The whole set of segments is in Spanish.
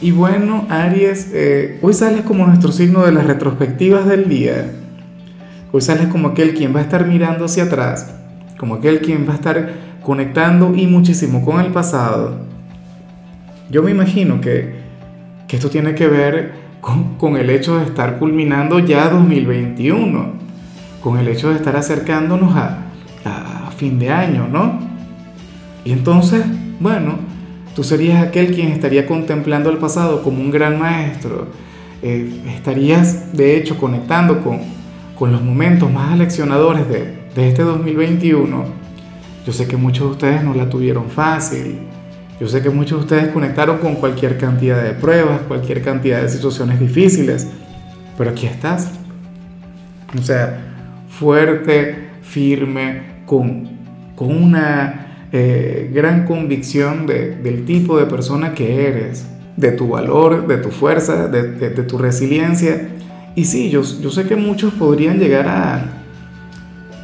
Y bueno, Aries, eh, hoy sales como nuestro signo de las retrospectivas del día. Hoy sales como aquel quien va a estar mirando hacia atrás, como aquel quien va a estar conectando y muchísimo con el pasado. Yo me imagino que, que esto tiene que ver con, con, el hecho de estar culminando ya 2021, con el hecho de estar acercándonos a, a fin de año, ¿no? Y entonces, bueno, Tú serías aquel quien estaría contemplando el pasado como un gran maestro. Eh, estarías, de hecho, conectando con, con los momentos más aleccionadores de, de este 2021. Yo sé que muchos de ustedes no la tuvieron fácil. Yo sé que muchos de ustedes conectaron con cualquier cantidad de pruebas, cualquier cantidad de situaciones difíciles. Pero aquí estás. O sea, fuerte, firme, con, con una eh, gran convicción de, del tipo de persona que eres, de tu valor, de tu fuerza, de, de, tu resiliencia. Y sí, yo, yo, sé que muchos podrían llegar a,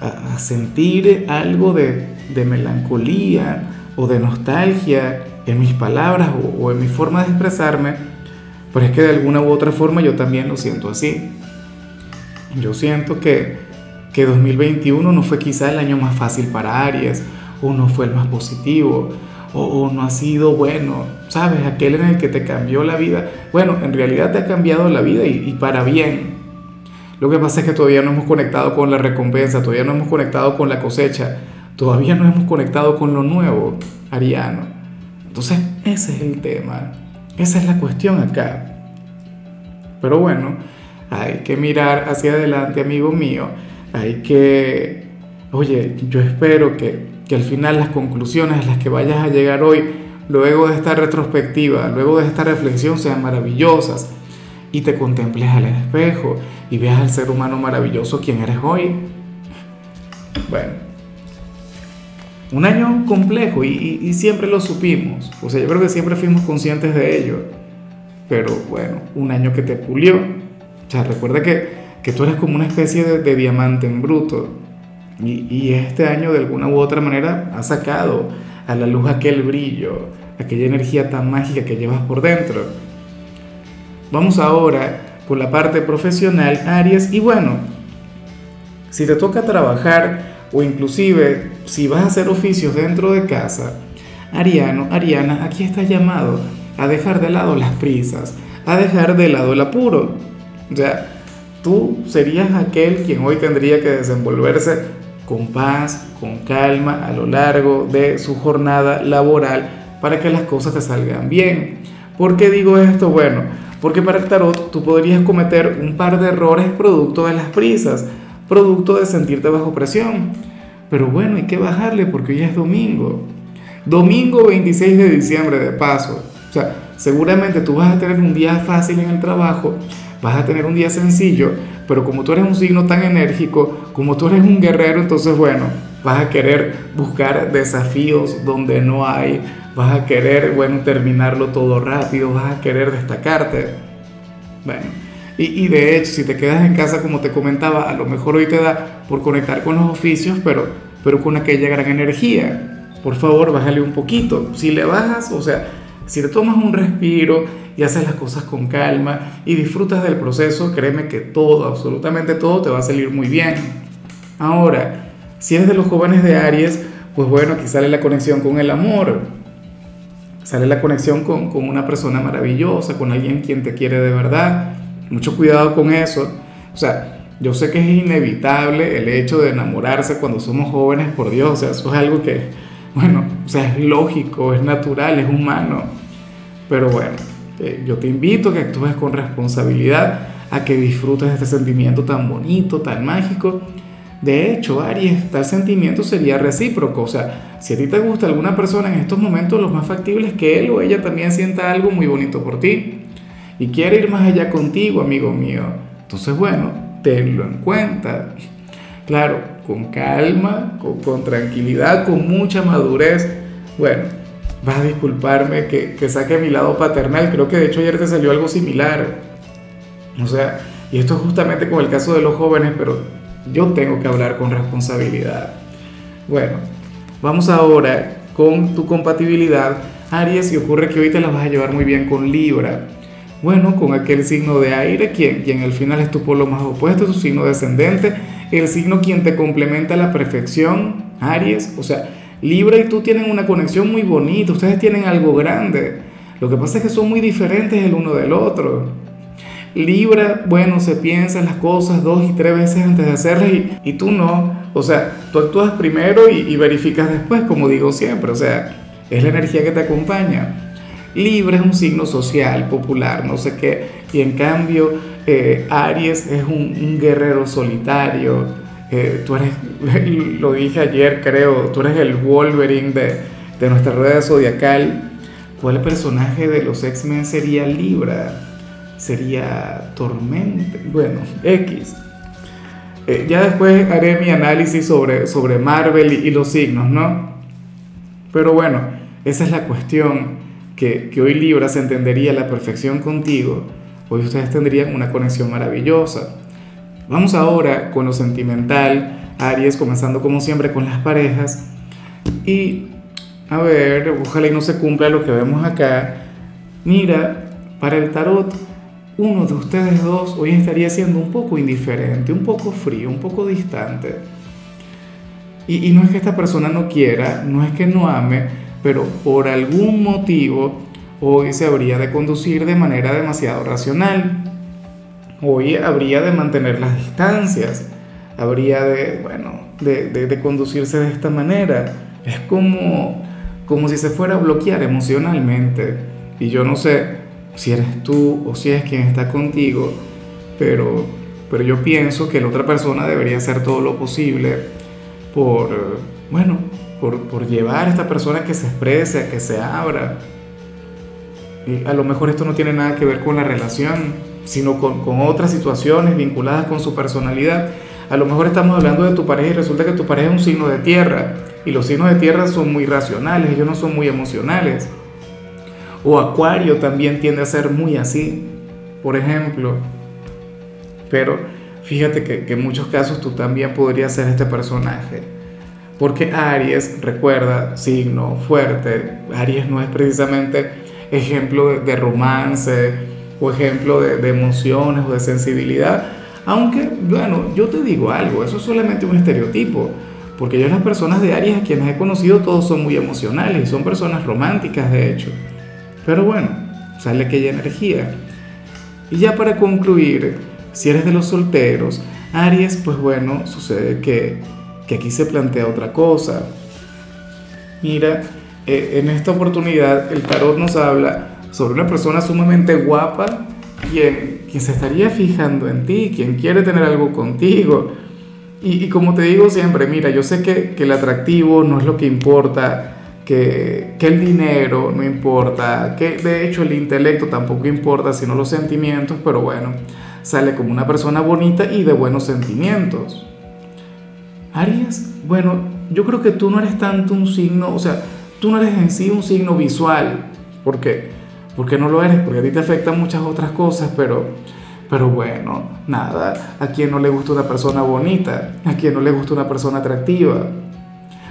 a, sentir algo de, melancolía o de nostalgia en mis palabras o, o en mi forma de expresarme, pero es que de alguna u otra forma yo también lo siento así. Yo siento que, que 2021 no fue quizá el año más fácil para Aries, o no fue el más positivo, o, no ha sido bueno, ¿sabes? Aquel en el que te cambió la vida. Bueno, en realidad te ha cambiado la vida y, y para bien. Lo que pasa es que todavía no hemos conectado con la recompensa, todavía no hemos conectado con la cosecha, todavía no hemos conectado con lo nuevo, Ariano. Entonces, ese es el tema, esa es la cuestión acá. Pero bueno, hay que mirar hacia adelante, amigo mío. Hay que, oye, yo espero que que al final las conclusiones a las que vayas a llegar hoy, luego de esta retrospectiva, luego de esta reflexión, sean maravillosas y te contemples al espejo y veas al ser humano maravilloso quien eres hoy. Bueno, un año complejo y, siempre lo supimos, o sea, yo creo que siempre fuimos conscientes de ello, pero bueno, un año que te pulió, o sea, recuerda que, que tú eres como una especie de, de diamante en bruto, y, este año de alguna u otra manera ha sacado a la luz aquel brillo, aquella energía tan mágica que llevas por dentro. Vamos ahora por la parte profesional, Aries, y bueno, si te toca trabajar o inclusive si vas a hacer oficios dentro de casa, Ariano, Ariana, aquí estás llamado a dejar de lado las prisas, a dejar de lado el apuro. O tú serías aquel quien hoy tendría que desenvolverse con paz, con calma a lo largo de su jornada laboral para que las cosas te salgan bien. ¿Por qué digo esto? Bueno, porque para el tarot tú podrías cometer un par de errores producto de las prisas, producto de sentirte bajo presión. Pero bueno, hay que bajarle porque hoy es domingo. Domingo 26 de diciembre de paso. O sea, seguramente tú vas a tener un día fácil en el trabajo, vas a tener un día sencillo, pero como tú eres un signo tan enérgico, como tú eres un guerrero, entonces bueno, vas a querer buscar desafíos donde no hay, vas a querer, bueno, terminarlo todo rápido, vas a querer destacarte. Bueno, y, y, de hecho, si te quedas en casa, como te comentaba, a lo mejor hoy te da por conectar con los oficios, pero, pero con aquella gran energía. Por favor, bájale un poquito. Si le bajas, o sea, si te tomas un respiro y haces las cosas con calma y disfrutas del proceso, créeme que todo, absolutamente todo te va a salir muy bien. Ahora, si eres de los jóvenes de Aries, pues bueno, aquí sale la conexión con el amor. Sale la conexión con, con una persona maravillosa, con alguien quien te quiere de verdad. Mucho cuidado con eso. O sea, yo sé que es inevitable el hecho de enamorarse cuando somos jóvenes, por Dios. O sea, eso es algo que, bueno, o sea, es lógico, es natural, es humano. Pero bueno, eh, yo te invito a que actúes con responsabilidad, a que disfrutes de este sentimiento tan bonito, tan mágico. De hecho, Aries, tal sentimiento sería recíproco. O sea, si a ti te gusta alguna persona en estos momentos, lo más factible es que él o ella también sienta algo muy bonito por ti y quiere ir más allá contigo, amigo mío. Entonces, bueno, tenlo en cuenta. Claro, con calma, con, tranquilidad, con mucha madurez. Bueno, vas a disculparme que, que saque mi lado paternal. Creo que de hecho ayer te salió algo similar. O sea, y esto es justamente con el caso de los jóvenes, pero yo tengo que hablar con responsabilidad. Bueno, vamos ahora con tu compatibilidad. Aries, y ocurre que hoy te la vas a llevar muy bien con Libra. Bueno, con aquel signo de aire, quien, quien al final es tu polo más opuesto, tu signo descendente, el signo quien te complementa a la perfección, Aries, o sea, Libra y tú tienen una conexión muy bonita, ustedes tienen algo grande. Lo que pasa es que son muy diferentes el uno del otro. Libra, bueno, se piensan las cosas dos y tres veces antes de hacerlas y, tú no. O sea, tú actúas primero y, y verificas después, como digo siempre. O sea, es la energía que te acompaña. Libra es un signo social, popular, no sé qué, y en cambio eh, Aries es un, guerrero solitario. Eh, tú eres, lo dije ayer creo, tú eres el Wolverine de, de nuestra rueda zodiacal. ¿Cuál personaje de los X-Men sería Libra? Sería Tormente. Bueno, X. Eh, ya después haré mi análisis sobre, sobre Marvel y los signos, ¿no? Pero bueno, esa es la cuestión que, hoy Libra se entendería a la perfección contigo, hoy ustedes tendrían una conexión maravillosa. Vamos ahora con lo sentimental, Aries, comenzando como siempre con las parejas. Y a ver, ojalá y no se cumpla lo que vemos acá. Mira, para el tarot, uno de ustedes dos hoy estaría siendo un poco indiferente, un poco frío, un poco distante. Y, y no es que esta persona no quiera, no es que no ame, pero por algún motivo hoy se habría de conducir de manera demasiado racional. Hoy habría de mantener las distancias, habría de, bueno, de, conducirse de esta manera. Es como, como si se fuera a bloquear emocionalmente. Y yo no sé si eres tú o si es quien está contigo, pero, pero yo pienso que la otra persona debería hacer todo lo posible por, bueno, por, llevar a esta persona que se exprese, que se abra. Y a lo mejor esto no tiene nada que ver con la relación, sino con, con otras situaciones vinculadas con su personalidad. A lo mejor estamos hablando de tu pareja y resulta que tu pareja es un signo de tierra y los signos de tierra son muy racionales, ellos no son muy emocionales. O Acuario también tiende a ser muy así, por ejemplo. Pero fíjate que, que en muchos casos tú también podrías ser este personaje. Porque Aries, recuerda, signo fuerte, Aries no es precisamente ejemplo de, romance o ejemplo de, emociones o de sensibilidad. Aunque, bueno, yo te digo algo, eso es solamente un estereotipo. Porque yo las personas de Aries a quienes he conocido todos son muy emocionales y son personas románticas de hecho. Pero bueno, sale aquella energía. Y ya para concluir, si eres de los solteros, Aries, pues bueno, sucede que que aquí se plantea otra cosa. Mira, eh, en esta oportunidad el tarot nos habla sobre una persona sumamente guapa, quien, se estaría fijando en ti, quien quiere tener algo contigo. Y, como te digo siempre, mira, yo sé que, que, el atractivo no es lo que importa, que, que, el dinero no importa, que de hecho el intelecto tampoco importa, sino los sentimientos, pero bueno, sale como una persona bonita y de buenos sentimientos. Aries, bueno, yo creo que tú no eres tanto un signo, o sea, tú no eres en sí un signo visual. ¿Por qué? Porque no lo eres, porque a ti te afectan muchas otras cosas, pero, pero bueno, nada, a quien no le gusta una persona bonita, a quien no le gusta una persona atractiva.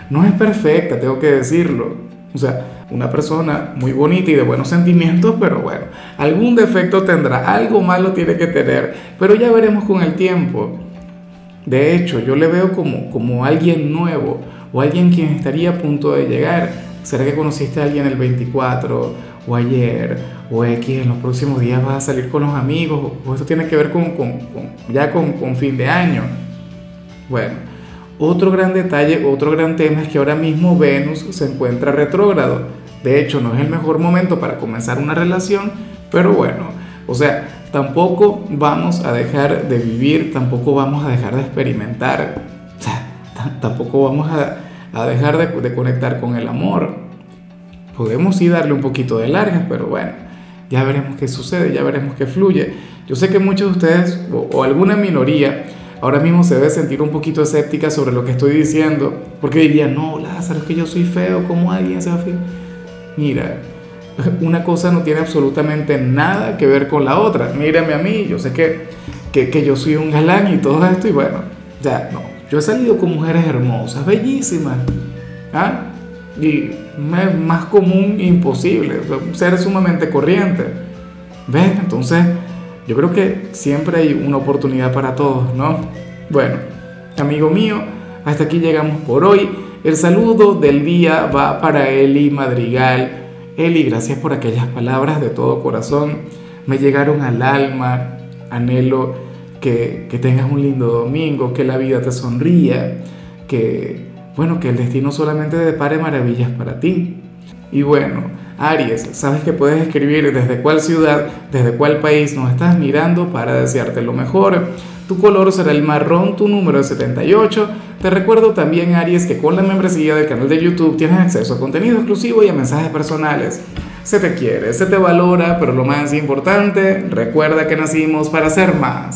No es perfecta, tengo que decirlo. O sea, una persona muy bonita y de buenos sentimientos, pero bueno, algún defecto tendrá, algo malo tiene que tener, pero ya veremos con el tiempo. De hecho, yo le veo como, como alguien nuevo o alguien quien estaría a punto de llegar. ¿Será que conociste a alguien el 24 o ayer o X en los próximos días vas a salir con los amigos o esto tiene que ver con, con, ya con, con fin de año? Bueno, otro gran detalle, otro gran tema es que ahora mismo Venus se encuentra retrógrado. De hecho, no es el mejor momento para comenzar una relación, pero bueno, o sea, tampoco vamos a dejar de vivir, tampoco vamos a dejar de experimentar, tampoco vamos a, dejar de, conectar con el amor. Podemos sí darle un poquito de largas, pero bueno, ya veremos qué sucede, ya veremos qué fluye. Yo sé que muchos de ustedes, o, alguna minoría, ahora mismo se debe sentir un poquito escéptica sobre lo que estoy diciendo, porque dirían, no, Lázaro, es que yo soy feo, ¿cómo alguien se va a fijar? Mira, una cosa no tiene absolutamente nada que ver con la otra. Mírame a mí, yo sé que, que, que yo soy un galán y todo esto, y bueno, ya, no. Yo he salido con mujeres hermosas, bellísimas, ¿ah? Y más común imposible, ser sumamente corriente. ¿Ves? Entonces, yo creo que siempre hay una oportunidad para todos, ¿no? Bueno, amigo mío, hasta aquí llegamos por hoy. El saludo del día va para Eli Madrigal. Eli, gracias por aquellas palabras de todo corazón. Me llegaron al alma. Anhelo que, tengas un lindo domingo, que la vida te sonría, que, bueno, que el destino solamente depare maravillas para ti. Y bueno, Aries, sabes que puedes escribir desde cuál ciudad, desde cuál país nos estás mirando para desearte lo mejor. Tu color será el marrón, tu número es 78. Te recuerdo también, Aries, que con la membresía del canal de YouTube tienes acceso a contenido exclusivo y a mensajes personales. Se te quiere, se te valora, pero lo más importante, recuerda que nacimos para ser más.